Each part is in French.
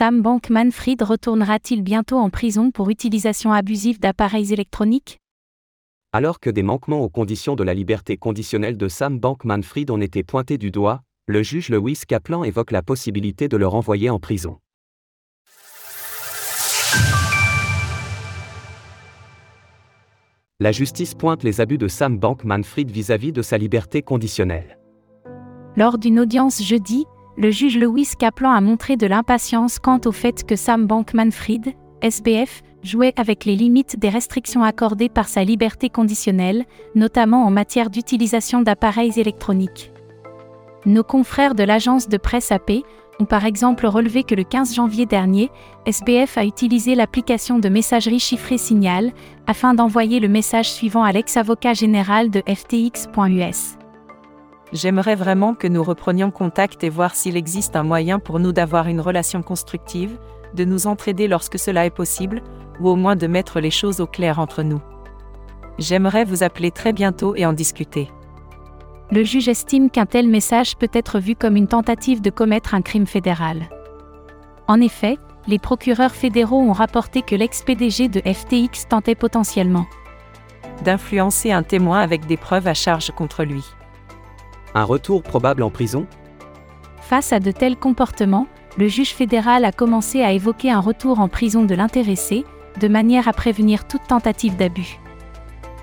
Sam Bankman-Fried retournera-t-il bientôt en prison pour utilisation abusive d'appareils électroniques? Alors que des manquements aux conditions de la liberté conditionnelle de Sam Bankman-Fried ont été pointés du doigt, le juge Lewis Kaplan évoque la possibilité de le renvoyer en prison. La justice pointe les abus de Sam Bankman-Fried vis-à-vis de sa liberté conditionnelle. Lors d'une audience jeudi, le juge Lewis Kaplan a montré de l'impatience quant au fait que Sam Bankman-Fried, SBF, jouait avec les limites des restrictions accordées par sa liberté conditionnelle, notamment en matière d'utilisation d'appareils électroniques. Nos confrères de l'agence de presse AP ont par exemple relevé que le 15 janvier dernier, SBF a utilisé l'application de messagerie chiffrée Signal afin d'envoyer le message suivant à l'ex-avocat général de FTX.us. J'aimerais vraiment que nous reprenions contact et voir s'il existe un moyen pour nous d'avoir une relation constructive, de nous entraider lorsque cela est possible, ou au moins de mettre les choses au clair entre nous. J'aimerais vous appeler très bientôt et en discuter le juge estime qu'un tel message peut être vu comme une tentative de commettre un crime fédéral. En effet, les procureurs fédéraux ont rapporté que l'ex-PDG de FTX tentait potentiellement d'influencer un témoin avec des preuves à charge contre lui. Un retour probable en prison Face à de tels comportements, le juge fédéral a commencé à évoquer un retour en prison de l'intéressé, de manière à prévenir toute tentative d'abus.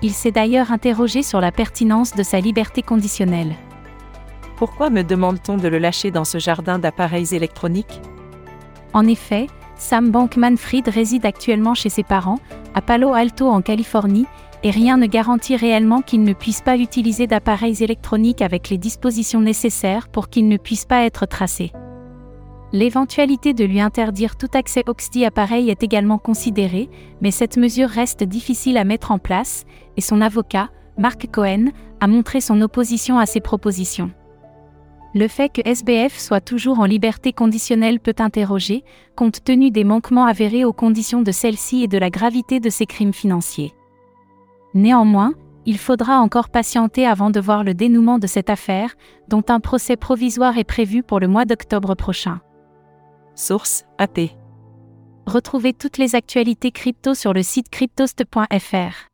Il s'est d'ailleurs interrogé sur la pertinence de sa liberté conditionnelle. Pourquoi me demande-t-on de le lâcher dans ce jardin d'appareils électroniques? En effet, Sam Bankman-Fried réside actuellement chez ses parents, à Palo Alto en Californie, et rien ne garantit réellement qu'il ne puisse pas utiliser d'appareils électroniques avec les dispositions nécessaires pour qu'il ne puisse pas être tracé. L'éventualité de lui interdire tout accès aux appareil est également considérée, mais cette mesure reste difficile à mettre en place, et son avocat, Mark Cohen, a montré son opposition à ces propositions. Le fait que SBF soit toujours en liberté conditionnelle peut interroger, compte tenu des manquements avérés aux conditions de celle-ci et de la gravité de ses crimes financiers. Néanmoins, il faudra encore patienter avant de voir le dénouement de cette affaire, dont un procès provisoire est prévu pour le mois d'octobre prochain. Source AP. Retrouvez toutes les actualités crypto sur le site cryptost.fr.